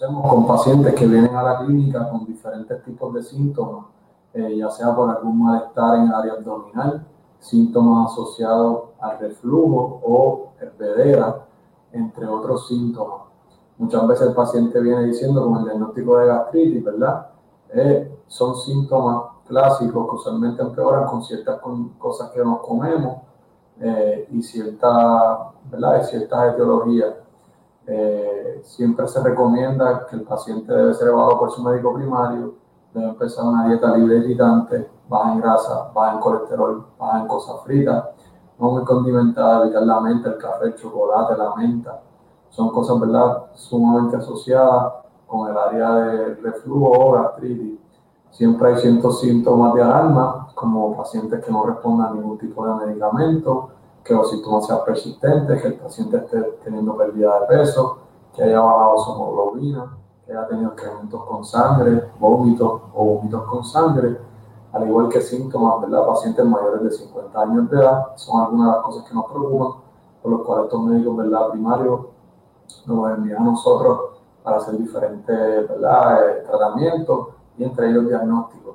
Lo reconocemos con pacientes que vienen a la clínica con diferentes tipos de síntomas eh, ya sea por algún malestar en el área abdominal, síntomas asociados al reflujo o hervedera, entre otros síntomas. Muchas veces el paciente viene diciendo con el diagnóstico de gastritis, ¿verdad? Eh, son síntomas clásicos que usualmente empeoran con ciertas cosas que nos comemos eh, y cierta, ¿verdad? ciertas etiologías. Siempre se recomienda que el paciente debe ser evaluado por su médico primario debe empezar una dieta libre de irritantes, baja en grasa, baja en colesterol, baja en cosas fritas, no muy condimentada, evitar la menta, el café, el chocolate, la menta. Son cosas, ¿verdad?, sumamente asociadas con el área de reflujo o gastritis. Siempre hay ciertos síntomas de alarma, como pacientes que no respondan a ningún tipo de medicamento, que los síntomas sean persistentes, que el paciente esté teniendo pérdida de peso, que haya bajado su hemoglobina que ha tenido incrementos con sangre, vómitos o vómitos con sangre, al igual que síntomas, ¿verdad? Pacientes mayores de 50 años de edad, son algunas de las cosas que nos preocupan, por lo cual estos médicos, ¿verdad? Primarios nos envían a nosotros para hacer diferentes, ¿verdad? Eh, tratamientos y entre ellos diagnósticos.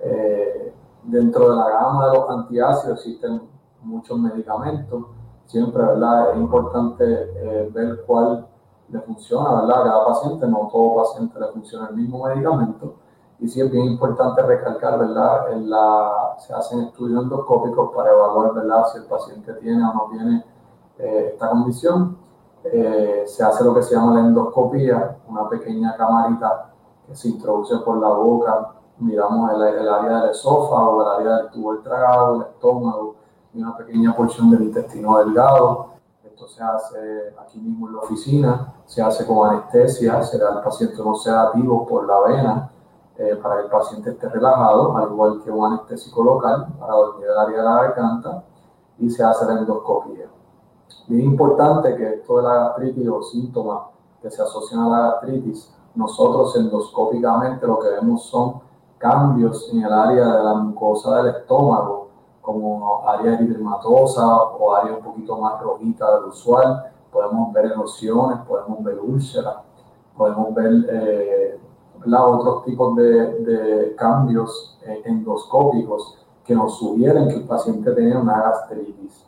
Eh, dentro de la gama de los antiácidos existen muchos medicamentos, siempre, ¿verdad? Es importante eh, ver cuál le funciona, ¿verdad? A cada paciente, no todo paciente le funciona el mismo medicamento. Y sí es bien importante recalcar, ¿verdad? En la, se hacen estudios endoscópicos para evaluar, ¿verdad? Si el paciente tiene o no tiene eh, esta condición. Eh, se hace lo que se llama la endoscopía, una pequeña camarita que se introduce por la boca. Miramos el, el área del esófago, el área del tubo del tragado, el estómago y una pequeña porción del intestino delgado esto se hace aquí mismo en la oficina, se hace con anestesia, se da al paciente unos sedativos por la vena eh, para que el paciente esté relajado, al igual que un anestésico local para dormir el área de la garganta y se hace la endoscopia. Bien importante que esto de la gastritis o síntomas que se asocian a la gastritis, nosotros endoscópicamente lo que vemos son cambios en el área de la mucosa del estómago como área eridematosa o área un poquito más rojita del usual. Podemos ver erosiones, podemos ver úlceras, podemos ver eh, otros tipos de, cambios eh, endoscópicos que nos sugieren que el paciente tiene una gastritis.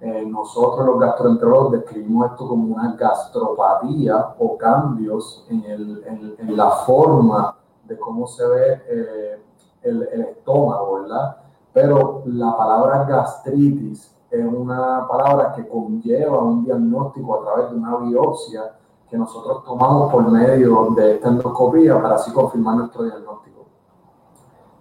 Eh, nosotros los gastroenterólogos describimos esto como una gastropatía o cambios en, el, en, en la forma de cómo se ve eh, el, estómago, ¿verdad? Pero la palabra gastritis es una palabra que conlleva un diagnóstico a través de una biopsia que nosotros tomamos por medio de esta endoscopía para así confirmar nuestro diagnóstico.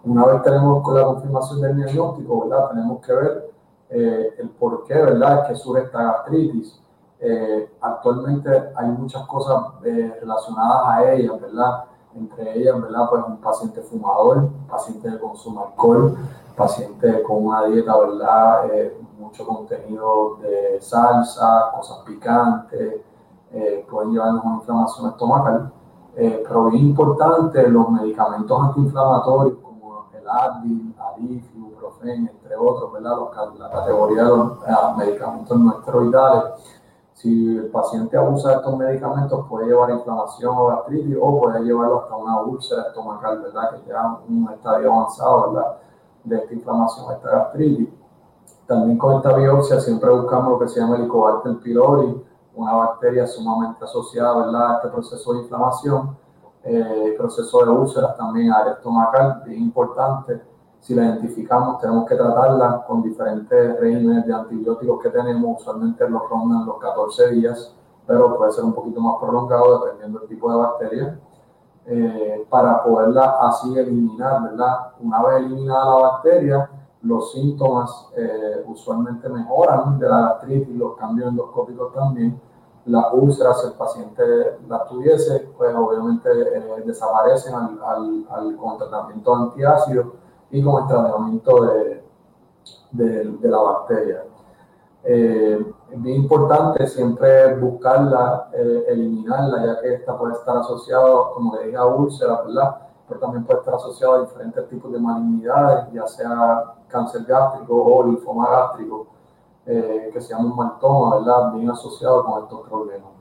Una vez tenemos la confirmación del diagnóstico, ¿verdad? Tenemos que ver eh, el por qué, ¿verdad?, que surge esta gastritis. Eh, actualmente hay muchas cosas eh, relacionadas a ella, ¿verdad? Entre ellas, ¿verdad? Pues un paciente fumador, paciente que consume alcohol, pacientes con una dieta, ¿verdad? Eh, mucho contenido de salsa, cosas picantes, eh, pueden llevarnos a una inflamación estomacal. Eh, pero bien importante, los medicamentos antiinflamatorios como el Advil, Alif, Ibuprofen, entre otros, ¿verdad? la categoría de los medicamentos no esteroidales. Si el paciente abusa de estos medicamentos, puede llevar a inflamación o gastritis o puede llevarlo hasta una úlcera estomacal, ¿verdad? Que ya un estadio avanzado, ¿verdad? De esta inflamación, esta gastritis. También con esta biopsia siempre buscamos lo que se llama Helicobacter pylori, una bacteria sumamente asociada ¿verdad? a este proceso de inflamación, eh, proceso de úlceras también, área estomacal, bien importante. Si la identificamos, tenemos que tratarla con diferentes regímenes de antibióticos que tenemos, usualmente los rondan los 14 días, pero puede ser un poquito más prolongado dependiendo del tipo de bacteria. Eh, para poderla así eliminar, ¿verdad? Una vez eliminada la bacteria, los síntomas eh, usualmente mejoran de la gastritis, los cambios endoscópicos también, las úlceras, si el paciente las tuviese, pues obviamente eh, desaparecen al, al, con el tratamiento antiácido y con el tratamiento de, de, la bacteria. Eh, es bien importante siempre buscarla, eh, eliminarla, ya que esta puede estar asociada, como le dije, a úlceras, ¿verdad? Pero también puede estar asociada a diferentes tipos de malignidades, ya sea cáncer gástrico o linfoma gástrico eh, que se llama un maltoma, ¿verdad? Bien asociado con estos problemas.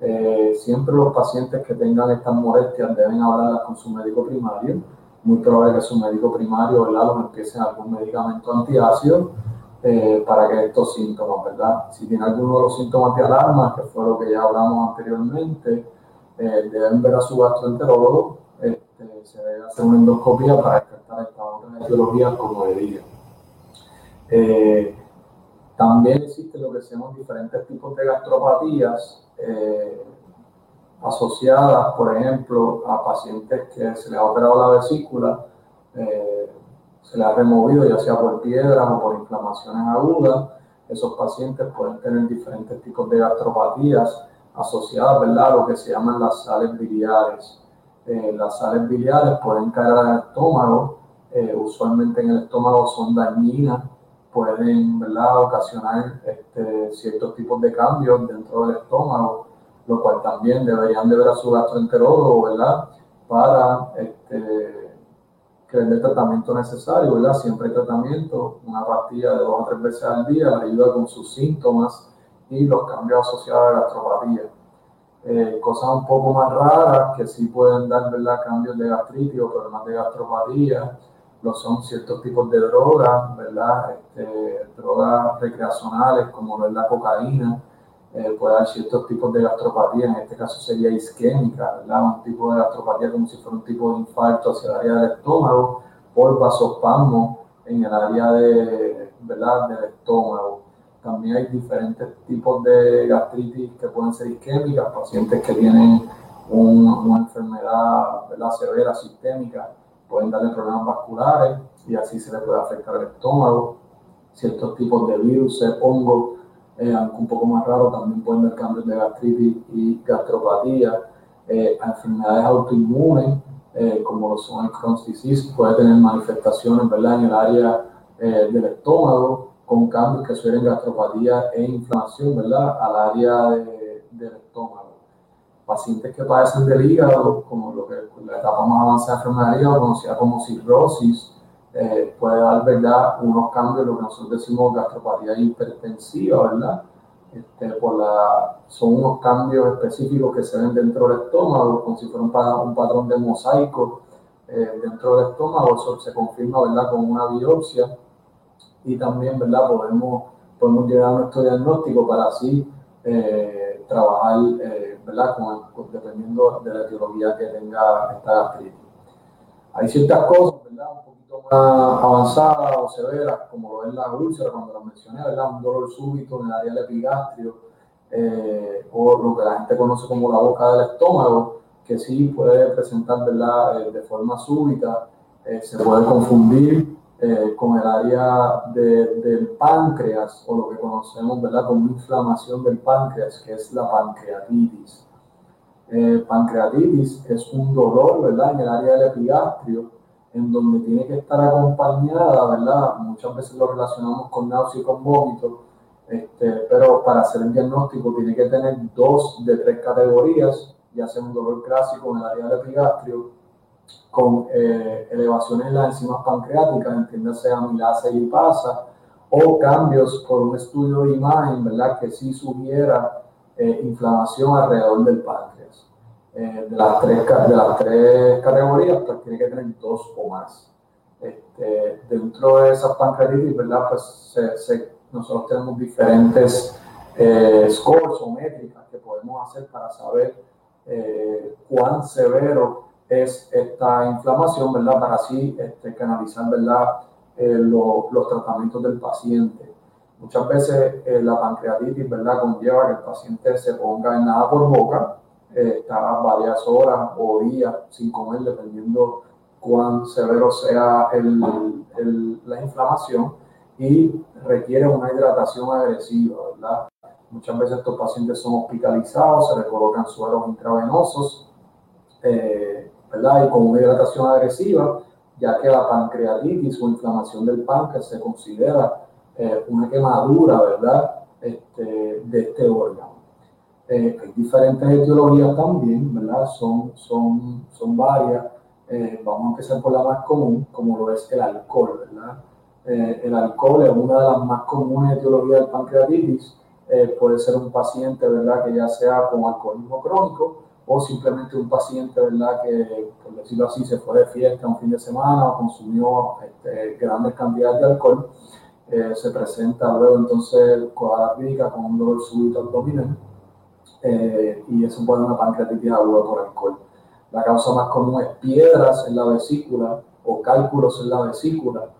Eh, siempre los pacientes que tengan estas molestias deben hablar con su médico primario. Muy probable que su médico primario, ¿verdad? Los empiece algún medicamento antiácido eh, para que estos síntomas, ¿verdad? Si tiene alguno de los síntomas de alarma, que fue lo que ya hablamos anteriormente, deben ver a su gastroenterólogo, este, se debe hacer una endoscopia para descartar esta otra etiología como le dije. También existen lo que se diferentes tipos de gastropatías eh, asociadas, por ejemplo, a pacientes que se les ha operado la vesícula, eh, se les ha removido ya sea por piedras o por inflamaciones agudas. Esos pacientes pueden tener diferentes tipos de gastropatías asociadas ¿verdad? a lo que se llaman las sales biliares. Eh, las sales biliares pueden caer al estómago, usualmente en el estómago son dañinas pueden ¿verdad? ocasionar este, ciertos tipos de cambios dentro del estómago, lo cual también deberían de ver a su gastroenterólogo, ¿verdad? Para este, que el tratamiento necesario, ¿verdad? Siempre hay tratamiento, una pastilla de dos o tres veces al día, le ayuda con sus síntomas y los cambios asociados a la gastropatía. Eh, cosas un poco más raras que sí pueden dar, ¿verdad? Cambios de gastritis o problemas de gastropatía lo son ciertos tipos de drogas, ¿verdad? Este, drogas recreacionales como la cocaína, eh, puede haber ciertos tipos de gastropatía, en este caso sería isquémica, ¿verdad? Un tipo de gastropatía como si fuera un tipo de infarto hacia el área del estómago por vasospasmo en el área de, ¿verdad? del estómago. También hay diferentes tipos de gastritis que pueden ser isquémicas, pacientes que tienen una enfermedad ¿verdad? severa sistémica pueden darle problemas vasculares y así se le puede afectar el estómago. Ciertos tipos de virus, hongos, eh, aunque un poco más raro, también pueden dar cambios de gastritis y gastropatía. Eh, enfermedades autoinmunes, eh, como son el Crohn's disease, puede tener manifestaciones ¿verdad? en el área del estómago, con cambios que suelen gastropatía e inflamación ¿verdad? al área del estómago pacientes que padecen del hígado, como lo que la etapa más avanzada de enfermedad del hígado, conocida como cirrosis, eh, puede dar ¿verdad? unos cambios, lo que nosotros decimos gastropatía hipertensiva, ¿verdad? Este, por la, son unos cambios específicos que se ven dentro del estómago, como si fuera un, patrón de mosaico eh, dentro del estómago, eso se confirma ¿verdad? con una biopsia y también ¿verdad? Podemos, podemos llegar a nuestro diagnóstico para así eh, trabajar ¿verdad? dependiendo de la etiología que tenga esta gastritis. Hay ciertas cosas, ¿verdad? Más avanzadas o severas, como lo es la úlcera, cuando lo mencioné, ¿verdad? Un dolor súbito en el área del epigastrio, eh, o lo que la gente conoce como la boca del estómago, que sí puede presentar, ¿verdad? Eh, de forma súbita, eh, se puede confundir eh, con el área del páncreas o lo que conocemos ¿verdad? como inflamación del páncreas, que es la pancreatitis. Eh, pancreatitis es un dolor ¿verdad? en el área del epigastrio, en donde tiene que estar acompañada, ¿verdad? Muchas veces lo relacionamos con náusea y con vómito, este, pero para hacer el diagnóstico tiene que tener dos de tres categorías, ya sea un dolor clásico en el área del epigastrio, con eh, elevaciones en las enzimas pancreáticas, entiéndase amilasa y lipasa, o cambios por un estudio de imagen, ¿verdad? Que sí sugiera eh, inflamación alrededor del páncreas. Eh, de, las tres, de las tres categorías, pues tiene que tener dos o más. Este, dentro de esas pancreatitis, ¿verdad? Pues nosotros tenemos diferentes scores o métricas que podemos hacer para saber cuán severo es esta inflamación, ¿verdad? Para así este, canalizar, ¿verdad? Eh, los tratamientos del paciente. Muchas veces eh, la pancreatitis, ¿verdad? Conlleva que el paciente se ponga en nada por boca, eh, está varias horas o días sin comer, dependiendo cuán severo sea el, la inflamación y requiere una hidratación agresiva, ¿verdad? Muchas veces estos pacientes son hospitalizados, se les colocan sueros intravenosos, eh, ¿verdad? Y con una hidratación agresiva, ya que la pancreatitis o inflamación del páncreas se considera eh, una quemadura. Este, de este órgano. Eh, hay diferentes etiologías también, ¿verdad? Son, son, son varias. vamos a empezar por la más común, como lo es el alcohol, ¿verdad? el alcohol es una de las más comunes etiologías del pancreatitis eh, puede ser un paciente, ¿verdad?, que ya sea con alcoholismo crónico o simplemente un paciente, ¿verdad?, que, por decirlo así, se fue de fiesta un fin de semana o consumió este, grandes cantidades de alcohol. Eh, se presenta luego entonces con la clínica con un dolor súbito abdominal eh, y eso puede una pancreatitis aguda por alcohol. La causa más común es piedras en la vesícula o cálculos en la vesícula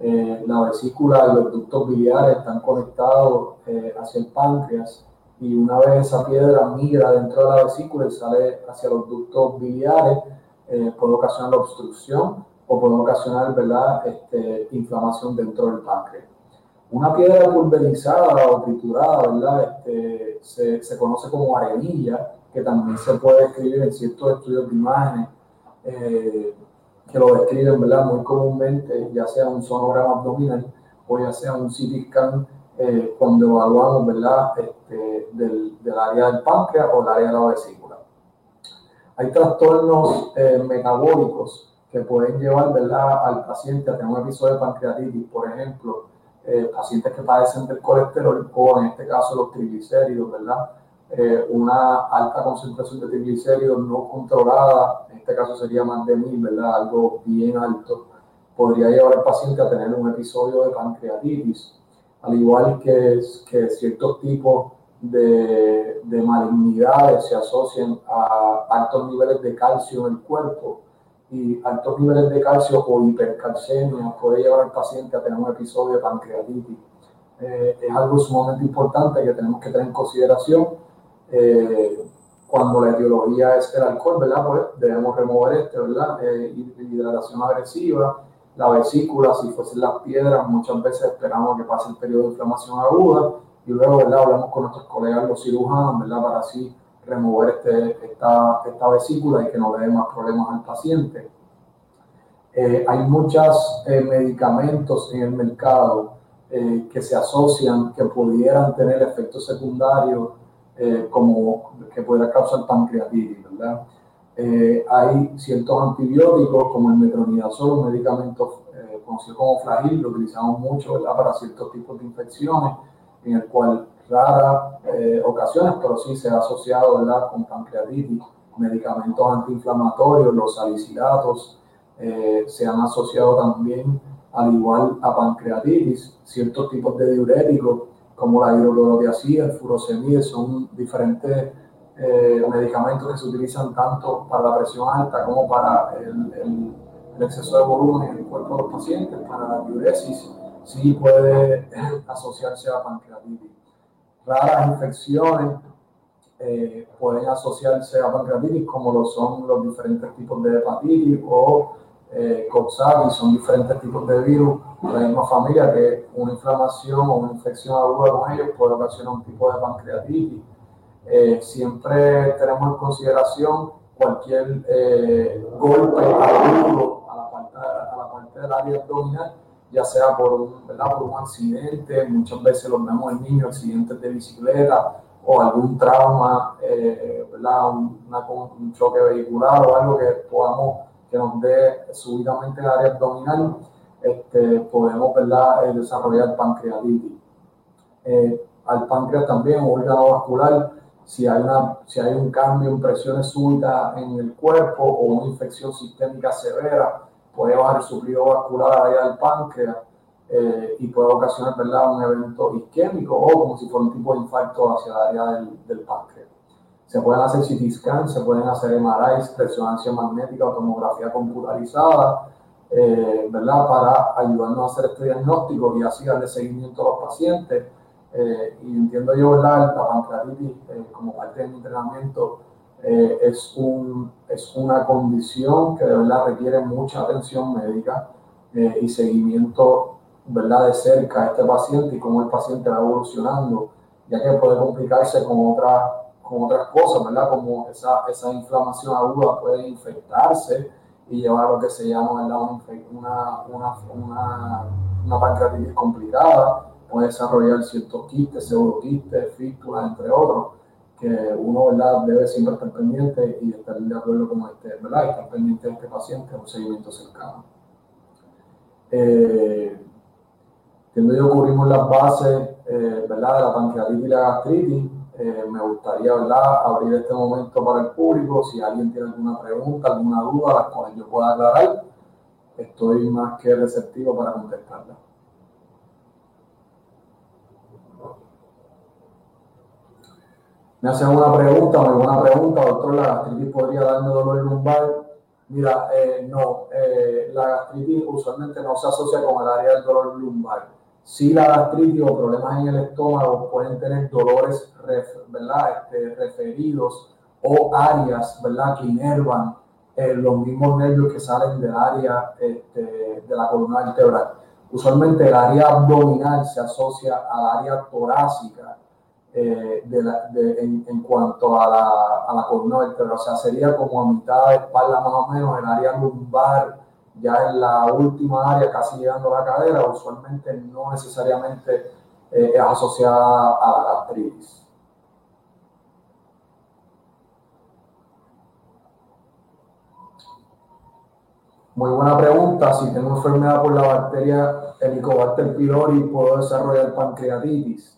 eh, la vesícula y los ductos biliares están conectados eh, hacia el páncreas y una vez esa piedra migra dentro de la vesícula y sale hacia los ductos biliares, eh, puede ocasionar obstrucción o puede ocasionar ¿verdad? Este, inflamación dentro del páncreas. Una piedra pulverizada o triturada ¿verdad? Este, se, se, conoce como arenilla, que también se puede escribir en ciertos estudios de imágenes que lo describen ¿verdad? muy comúnmente, ya sea un sonograma abdominal o ya sea un CT scan eh, cuando evaluamos ¿verdad? Este, del, del, área del páncreas o el área de la vesícula. Hay trastornos eh, metabólicos que pueden llevar ¿verdad? al paciente a tener un episodio de pancreatitis, por ejemplo, eh, pacientes que padecen del colesterol o en este caso los triglicéridos, ¿verdad? Eh, una alta concentración de triglicéridos no controlada, en este caso sería más de mil, ¿verdad? Algo bien alto, podría llevar al paciente a tener un episodio de pancreatitis, al igual que, que ciertos tipos de, de malignidades se asocian a altos niveles de calcio en el cuerpo y altos niveles de calcio o hipercalcemia puede llevar al paciente a tener un episodio de pancreatitis. Eh, es algo sumamente importante que tenemos que tener en consideración eh, cuando la etiología es el alcohol, ¿verdad? Pues debemos remover este, ¿verdad? Eh, hidratación agresiva, la vesícula, si fuesen las piedras, muchas veces esperamos que pase el periodo de inflamación aguda y luego, ¿verdad? Hablamos con nuestros colegas los cirujanos, ¿verdad? Para así remover este, esta, esta vesícula y que no le dé más problemas al paciente. Eh, hay muchos eh, medicamentos en el mercado que se asocian, que pudieran tener efectos secundarios eh, como que pueda causar pancreatitis, ¿verdad? Eh, hay ciertos antibióticos como el metronidazol, un medicamento eh, conocido como flagil, lo utilizamos mucho ¿verdad? para ciertos tipos de infecciones, en el cual raras ocasiones, pero sí se ha asociado con pancreatitis, medicamentos antiinflamatorios, los salicilatos, se han asociado también al igual a pancreatitis, ciertos tipos de diuréticos como la hidroclorotiazida, el furosemide, son diferentes eh, medicamentos que se utilizan tanto para la presión alta como para el, exceso de volumen en el cuerpo de los pacientes, para la diuresis, sí puede asociarse a pancreatitis. Raras infecciones eh, pueden asociarse a pancreatitis, como lo son los diferentes tipos de hepatitis o eh, son diferentes tipos de virus de la misma familia que una inflamación o una infección aguda con ellos puede ocasionar un tipo de pancreatitis. Eh, siempre tenemos en consideración cualquier eh, golpe agudo a la, parte, a la parte del área abdominal, ya sea por un, ¿verdad? por un accidente, muchas veces los vemos en niños, accidentes de bicicleta o algún trauma, eh, ¿verdad? Un, un choque vehicular o algo que podamos que nos dé súbitamente el área abdominal, este, podemos ¿verdad? Eh, desarrollar pancreatitis. Eh, al páncreas también, órgano vascular, si hay, una, si hay un cambio en presiones súbitas en el cuerpo o una infección sistémica severa, puede bajar el suplido vascular área del páncreas eh, y puede ocasionar ¿verdad? un evento isquémico o como si fuera un tipo de infarto hacia el área del, del páncreas. Se pueden hacer CT scans, se pueden hacer MRIs, resonancia magnética o tomografía computarizada, eh, ¿verdad? Para ayudarnos a hacer este diagnóstico y así darle seguimiento a los pacientes. Eh, y entiendo yo, ¿verdad? La pancreatitis, eh, como parte de mi entrenamiento, es, un, es una condición que de verdad requiere mucha atención médica y seguimiento, ¿verdad? De cerca a este paciente y cómo el paciente va evolucionando ya que puede complicarse con, otra, con otras cosas, ¿verdad? Como esa, esa inflamación aguda puede infectarse y llevar a lo que se llama Una, una, una, una, pancreatitis complicada, puede desarrollar ciertos quistes, pseudoquistes, fístulas, entre otros, que uno ¿verdad? debe siempre estar pendiente y estar de acuerdo con este, ¿verdad? Estar pendiente de este paciente en un seguimiento cercano. Eh, yo cubrimos las bases eh, ¿verdad? de la pancreatitis y la gastritis. Eh, me gustaría ¿verdad? abrir este momento para el público. Si alguien tiene alguna pregunta, alguna duda, las cuales yo pueda aclarar, estoy más que receptivo para contestarla. Me hacen una pregunta, muy buena pregunta, doctor, ¿la gastritis podría darme dolor lumbar? Mira, eh, no, la gastritis usualmente no se asocia con el área del dolor lumbar si la gastritis o problemas en el estómago pueden tener dolores ¿verdad? Este, referidos o áreas ¿verdad? que inervan eh, los mismos nervios que salen del área este, de la columna vertebral. Usualmente el área abdominal se asocia al área torácica eh, en, cuanto a la, a la vertebral. O sea, sería como a mitad de espalda más o menos el área lumbar ya en la última área, casi llegando a la cadera, usualmente no necesariamente eh, es asociada a la gastritis. Muy buena pregunta. Si tengo enfermedad por la bacteria Helicobacter pylori, ¿puedo desarrollar pancreatitis?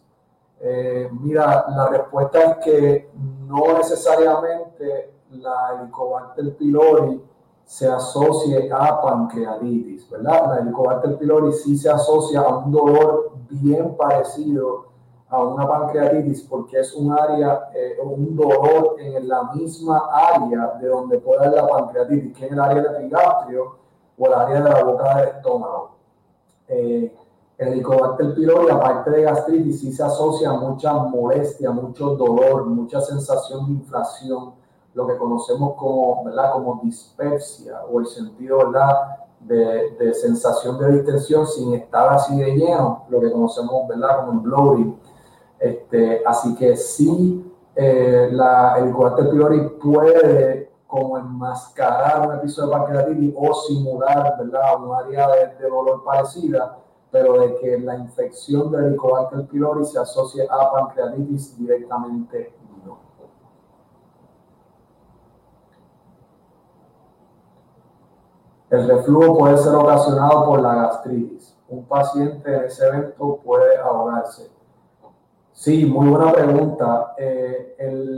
Eh, mira, la respuesta es que no necesariamente la Helicobacter pylori se asocie a pancreatitis, ¿verdad? La Helicobacter pylori sí se asocia a un dolor bien parecido a una pancreatitis porque es un área, eh, un dolor en la misma área de donde puede haber la pancreatitis, que es el área del epigastrio o el área de la boca del estómago. Eh, Helicobacter pylori, aparte de gastritis, sí se asocia a mucha molestia, mucho dolor, mucha sensación de inflación lo que conocemos como, ¿verdad? como dispepsia o el sentido ¿verdad? De, de, sensación de distensión sin estar así de lleno, lo que conocemos ¿verdad? como el bloating. Este, así que sí, eh, la, el coácter pylori puede como enmascarar un episodio de pancreatitis o simular ¿verdad? un área de, dolor parecida, pero de que la infección del Helicobacter pylori se asocie a pancreatitis directamente El reflujo puede ser ocasionado por la gastritis. Un paciente en ese evento puede ahogarse. Sí, muy buena pregunta. Eh, el,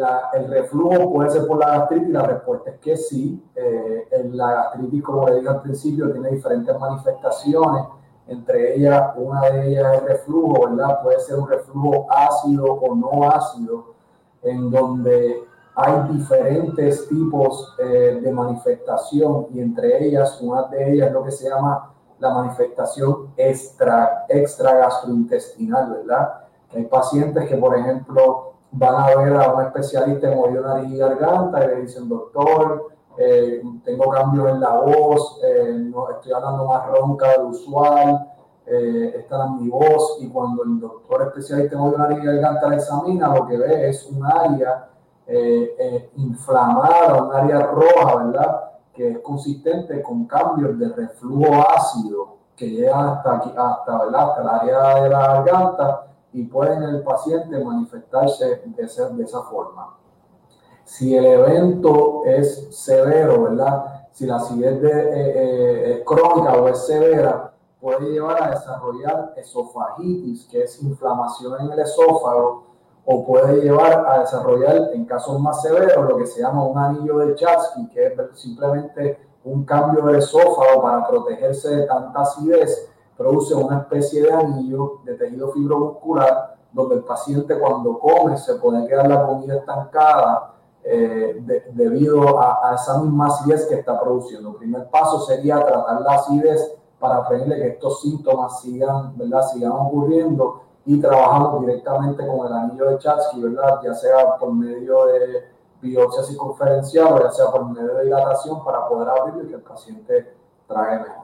reflujo puede ser por la gastritis. La respuesta es que sí. Eh, la gastritis, como le dije al principio, tiene diferentes manifestaciones. Entre ellas, una de ellas es reflujo, ¿verdad? Puede ser un reflujo ácido o no ácido, en donde hay diferentes tipos eh, de manifestación y entre ellas, una de ellas es lo que se llama la manifestación extra, extra gastrointestinal, ¿verdad? Hay pacientes que, por ejemplo, van a ver a un especialista en oído, nariz y garganta y le dicen, doctor, eh, tengo cambios en la voz, eh, no, estoy hablando más ronca de lo usual, esta es mi voz, y cuando el doctor especialista en nariz y garganta la examina, lo que ve es un área eh, eh, inflamada, un área roja, ¿verdad? Que es consistente con cambios de reflujo ácido que llega hasta aquí, hasta, ¿verdad? hasta el área de la garganta y puede en el paciente manifestarse de, ser, de esa forma. Si el evento es severo, ¿verdad? Si la acidez eh, es crónica o es severa, puede llevar a desarrollar esofagitis, que es inflamación en el esófago, o puede llevar a desarrollar en casos más severos lo que se llama un anillo de Chatsky, que es simplemente un cambio de esófago para protegerse de tanta acidez, produce una especie de anillo de tejido fibromuscular donde el paciente cuando come se puede quedar la comida estancada eh, debido a, esa misma acidez que está produciendo. El primer paso sería tratar la acidez para prevenir que estos síntomas sigan, ¿verdad? sigan ocurriendo y trabajamos directamente con el anillo de Chatsky, ¿verdad? Ya sea por medio de biopsia circunferencial o ya sea por medio de dilatación para poder abrirlo y que el paciente trague mejor.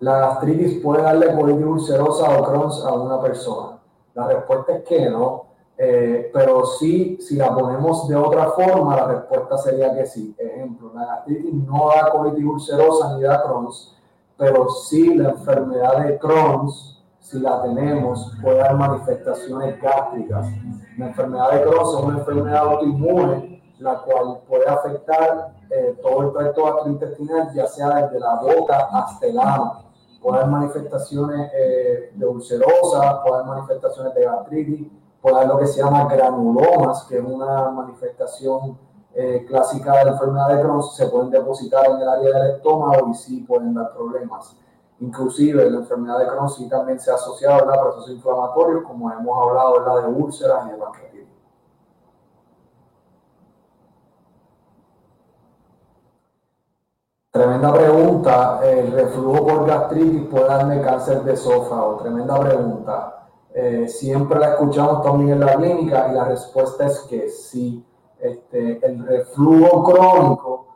¿La gastritis puede darle colitis ulcerosa o Crohn's a una persona? La respuesta es que no, eh, pero sí, si la ponemos de otra forma, la respuesta sería que sí. Ejemplo, la gastritis no da colitis ulcerosa ni da Crohn's, pero sí la enfermedad de Crohn's, si la tenemos, puede dar manifestaciones gástricas. La enfermedad de Crohn es una enfermedad autoinmune, la cual puede afectar eh, todo el tracto gastrointestinal, ya sea desde la boca hasta el ano. Puede haber manifestaciones eh, de ulcerosa, puede haber manifestaciones de gastritis, puede haber lo que se llama granulomas, que es una manifestación eh, clásica de la enfermedad de Crohn, se pueden depositar en el área del estómago y sí pueden dar problemas. Inclusive la enfermedad de Crohn sí también se ha asociado a procesos inflamatorios, como hemos hablado, la de úlceras y de pancreatitis. Tremenda pregunta. ¿El reflujo por gastritis puede darme cáncer de esófago? Tremenda pregunta. Eh, siempre la escuchamos también en la clínica y la respuesta es que sí. Este, el reflujo crónico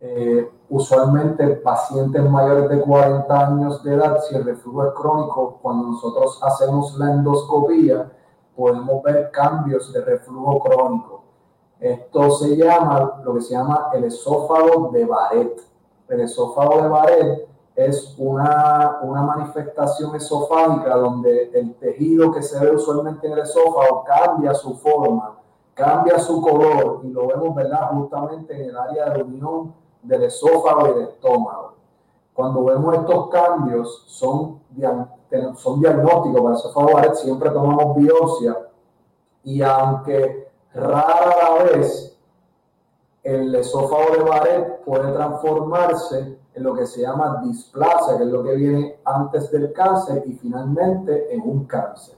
eh, usualmente pacientes mayores de 40 años de edad, si el reflujo es crónico, cuando nosotros hacemos la endoscopía, podemos ver cambios de reflujo crónico. Esto se llama, lo que se llama el esófago de Barrett. El esófago de Barrett es una, una manifestación esofágica donde el tejido que se ve usualmente en el esófago cambia su forma, cambia su color y lo vemos, ¿verdad? Justamente en el área de unión del esófago y del estómago. Cuando vemos estos cambios, son, son diagnósticos para el esófago siempre tomamos biopsia y aunque rara vez el esófago de Barrett puede transformarse en lo que se llama displasia, que es lo que viene antes del cáncer y finalmente en un cáncer.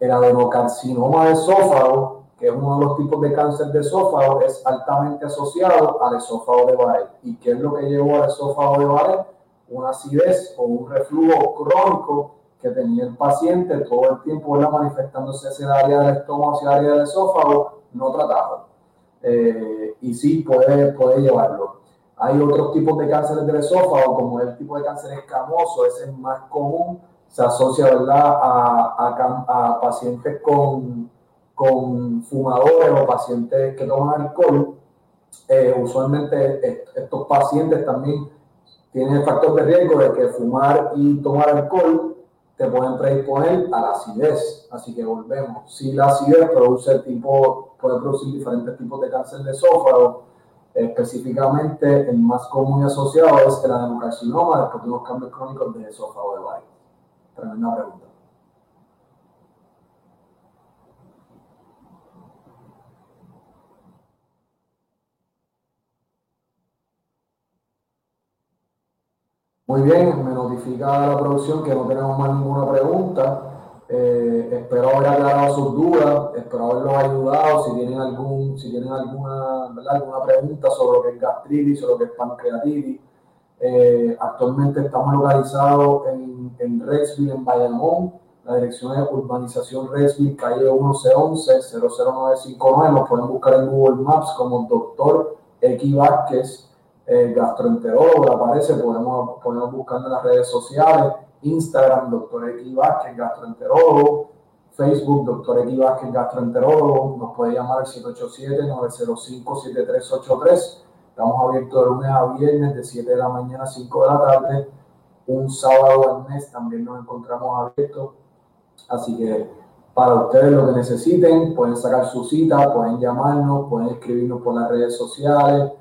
El adenocarcinoma de esófago que es uno de los tipos de cáncer de esófago, es altamente asociado al esófago de Barrett. ¿Y qué es lo que llevó al esófago de Barrett? Una acidez o un reflujo crónico que tenía el paciente todo el tiempo era manifestándose hacia el área del estómago, hacia el área del esófago, no tratado. Eh, y sí puede, puede llevarlo. Hay otros tipos de cánceres del esófago, como el tipo de cáncer escamoso, ese es más común, se asocia ¿verdad? a, a pacientes con con fumadores o pacientes que toman alcohol, eh, usualmente estos pacientes también tienen el factor de riesgo de que fumar y tomar alcohol te pueden predisponer a la acidez. Así que volvemos. Si la acidez produce tipo, puede producir diferentes tipos de cáncer de esófago, específicamente el más común y asociado es el adenocarcinoma después de los cambios crónicos de esófago de Bayer. Tremenda pregunta. Muy bien, me notifica la producción que no tenemos más ninguna pregunta. Eh, espero haber aclarado sus dudas, espero haberlos ayudado. Si tienen, algún, si tienen alguna, alguna pregunta sobre lo que es gastritis, sobre lo que es pancreatitis. Eh, actualmente estamos localizados en, en Rexville, en Bayamón. La dirección es Urbanización Rexville, calle 1111 00959. Nos pueden buscar en Google Maps como Doctor X Vázquez eh, gastroenterólogo, aparece, podemos, podemos buscar en las redes sociales, Instagram, doctor X Vázquez, gastroenterólogo, Facebook, doctor X Vázquez, gastroenterólogo, nos puede llamar al 787-905-7383. Estamos abiertos de lunes a viernes, de 7 de la mañana a 5 de la tarde. Un sábado al mes también nos encontramos abiertos. Así que para ustedes lo que necesiten, pueden sacar su cita, pueden llamarnos, pueden escribirnos por las redes sociales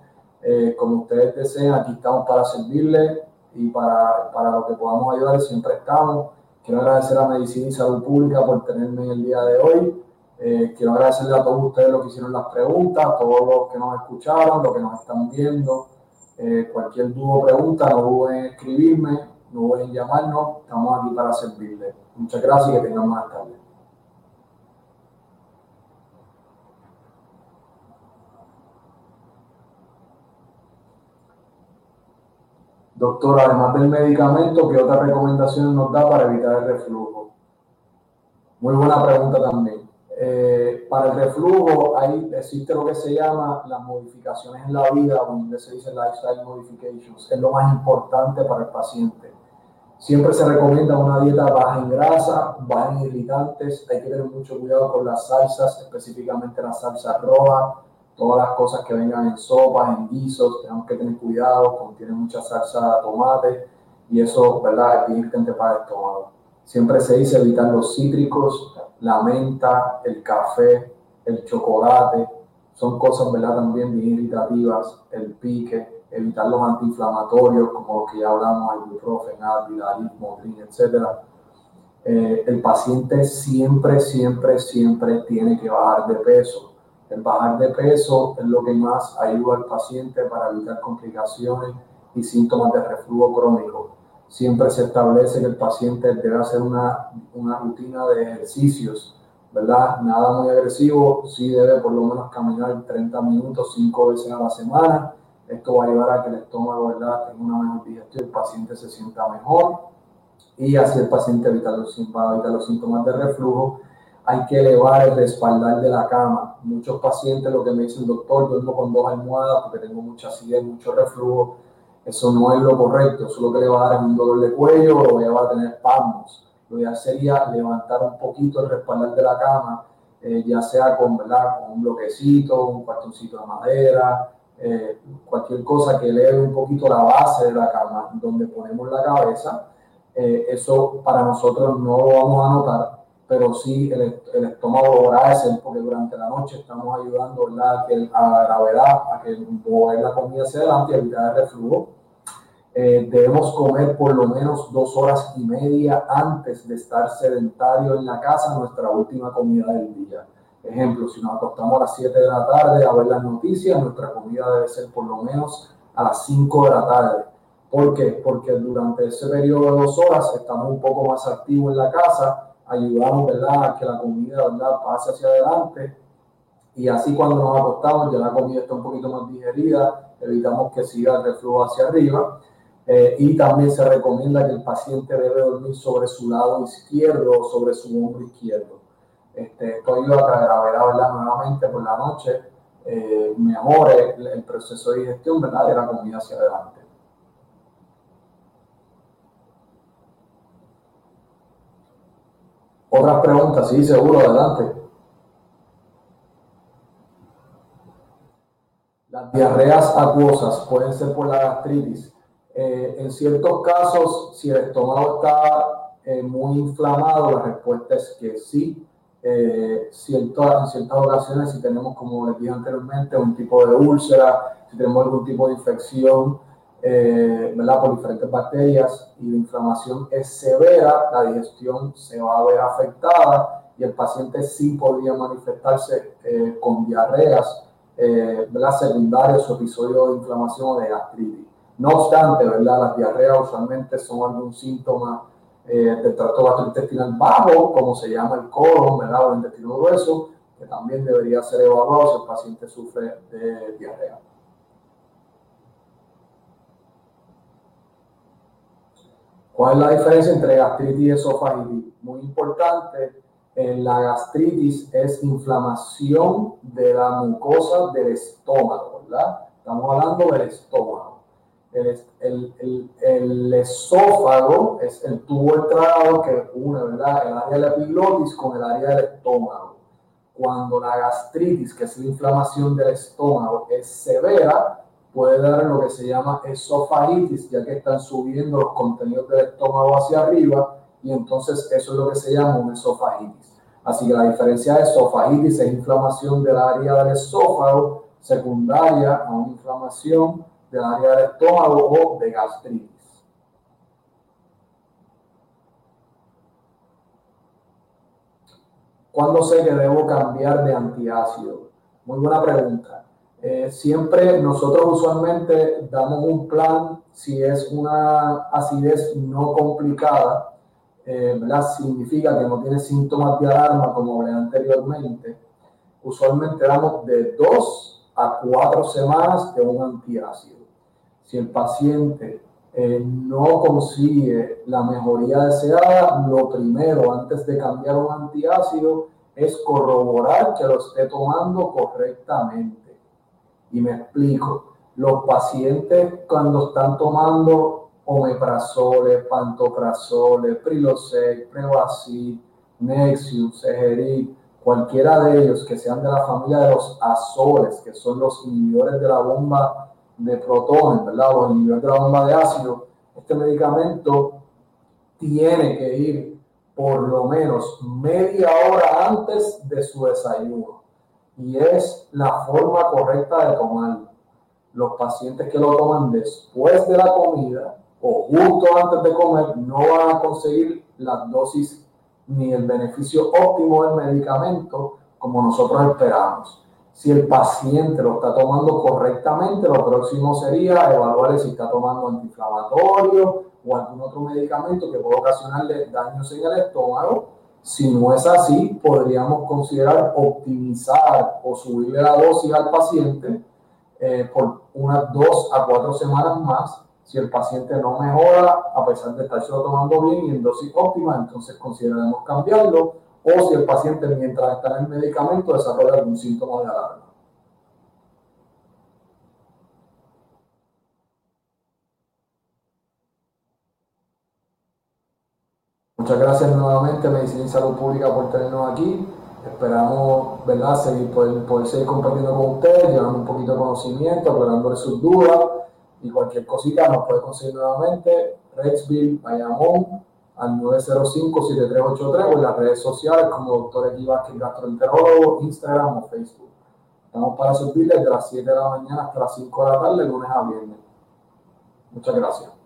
eh, como ustedes deseen, aquí estamos para servirles y para, para lo que podamos ayudar, siempre estamos. Quiero agradecer a Medicina y Salud Pública por tenerme en el día de hoy. Eh, quiero agradecerle a todos ustedes los que hicieron las preguntas, a todos los que nos escucharon, los que nos están viendo. Eh, cualquier duda o pregunta, no duden en escribirme, no duden en llamarnos. Estamos aquí para servirles. Muchas gracias y que tengan buenas tardes. Doctor, además del medicamento, ¿qué otras recomendaciones nos da para evitar el reflujo? Muy buena pregunta también. Eh, para el reflujo hay, existe lo que se llama las modificaciones en la vida, o en inglés se dice lifestyle modifications, es lo más importante para el paciente. Siempre se recomienda una dieta baja en grasa, baja en irritantes. Hay que tener mucho cuidado con las salsas, específicamente las salsas rojas, todas las cosas que vengan en sopas, en guisos. Tenemos que tener cuidado, contiene mucha salsa de tomate y eso, ¿verdad? Es bien irritante para el estómago. Siempre se dice evitar los cítricos, la menta, el café, el chocolate. Son cosas, ¿verdad? También bien irritativas. El pique, evitar los antiinflamatorios como los que ya hablamos, ibuprofen, Advil, Motrin, etc. Eh, el paciente siempre, siempre, siempre tiene que bajar de peso. El bajar de peso es lo que más ayuda al paciente para evitar complicaciones y síntomas de reflujo crónico. Siempre se establece que el paciente debe hacer una, una rutina de ejercicios, ¿verdad? Nada muy agresivo, sí debe por lo menos caminar 30 minutos, 5 veces a la semana esto va a ayudar a que el estómago ¿verdad? tenga una mejor digestión, el paciente se sienta mejor y así el paciente evita los, los síntomas de reflujo. Hay que elevar el respaldar de la cama. Muchos pacientes lo que me dicen, doctor, duermo con dos almohadas porque tengo mucha acidez, mucho reflujo. Eso no es lo correcto. Eso lo que le va a dar es un dolor de cuello o va a tener espasmos. Lo ideal sería levantar un poquito el respaldar de la cama, eh, ya sea con, ¿verdad? con un bloquecito, un cartoncito de madera, eh, cualquier cosa que eleve un poquito la base de la cama, donde ponemos la cabeza, eh, eso para nosotros no lo vamos a notar, pero sí el, el estómago lo hacer porque durante la noche estamos ayudando a, que, a la gravedad, a que mover la comida hacia adelante y evitar el reflujo. Eh, debemos comer por lo menos dos horas y media antes de estar sedentario en la casa, nuestra última comida del día. Ejemplo, si nos acostamos a las 7 de la tarde a ver las noticias, nuestra comida debe ser por lo menos a las 5 de la tarde. ¿Por qué? Porque durante ese periodo de dos horas estamos un poco más activos en la casa, ayudamos ¿verdad? a que la comida ¿verdad? pase hacia adelante y así cuando nos acostamos ya la comida está un poquito más digerida, evitamos que siga el reflujo hacia arriba. Eh, y también se recomienda que el paciente debe dormir sobre su lado izquierdo o sobre su hombro izquierdo. Este, esto ayuda a que la gravedad nuevamente por la noche eh, mejore el, proceso de digestión ¿verdad? de la comida hacia adelante. Otras preguntas, sí, seguro, adelante. Las diarreas acuosas pueden ser por la gastritis. Eh, en ciertos casos, si el estómago está eh, muy inflamado, la respuesta es que sí eh, en ciertas ocasiones, si tenemos, como les dije anteriormente, un tipo de úlcera, si tenemos algún tipo de infección, eh, ¿verdad? Por diferentes bacterias y la inflamación es severa, la digestión se va a ver afectada y el paciente sí podría manifestarse eh, con diarreas, eh. Secundarias o episodios de inflamación o de gastritis. No obstante, ¿verdad? Las diarreas usualmente son algún síntoma eh, del tracto gastrointestinal bajo, como se llama el colon, ¿verdad? O el intestino grueso, que también debería ser evaluado si el paciente sufre de diarrea. ¿Cuál es la diferencia entre gastritis y esofagitis? Muy importante, en la gastritis es inflamación de la mucosa del estómago, ¿verdad? Estamos hablando del estómago el, el, esófago es el tubo del tragado que une ¿verdad? el área de la epiglotis con el área del estómago. Cuando la gastritis, que es la inflamación del estómago, es severa, puede dar lo que se llama esofagitis, ya que están subiendo los contenidos del estómago hacia arriba y entonces eso es lo que se llama esofagitis. Así que la diferencia de esofagitis es inflamación del área del esófago secundaria a una inflamación del área del estómago o de gastritis. ¿Cuándo sé que debo cambiar de antiácido? Muy buena pregunta. Eh, siempre nosotros usualmente damos un plan si es una acidez no complicada, eh. Significa que no tiene síntomas de alarma como hablé anteriormente. Usualmente damos de dos a cuatro semanas de un antiácido si el paciente eh, no consigue la mejoría deseada, lo primero antes de cambiar un antiácido es corroborar que lo esté tomando correctamente. Y me explico, los pacientes cuando están tomando omeprazole, pantoprazole, prilosec, prevacid, Nexium, Segeric, cualquiera de ellos que sean de la familia de los azoles, que son los inhibidores de la bomba de protones, ¿verdad? Los inhibidores de la bomba de ácido, este medicamento tiene que ir por lo menos media hora antes de su desayuno. Y es la forma correcta de tomarlo. Los pacientes que lo toman después de la comida o justo antes de comer no van a conseguir las dosis ni el beneficio óptimo del medicamento como nosotros esperamos. Si el paciente lo está tomando correctamente, lo próximo sería evaluar si está tomando antiinflamatorio o algún otro medicamento que pueda ocasionarle daños en el estómago. Si no es así, podríamos considerar optimizar o subirle la dosis al paciente eh, por unas dos a cuatro semanas más si el paciente no mejora, a pesar de estarse tomando bien y en dosis óptima, entonces consideraremos cambiarlo. O si el paciente, mientras está en el medicamento, desarrolla algún síntoma de alarma. Muchas gracias nuevamente Medicina y Salud Pública por tenernos aquí. Esperamos, ¿verdad?, seguir, poder, poder seguir compartiendo con ustedes, llevando un poquito de conocimiento, aclarándole sus dudas y cualquier cosita nos puede conseguir nuevamente Rexville, Bayamón, al 905-7383 o en las redes sociales como Doctor X Vázquez Gastroenterólogo, Instagram o Facebook. Estamos para servirles de las 7 de la mañana hasta las 5 de la tarde, lunes a viernes. Muchas gracias.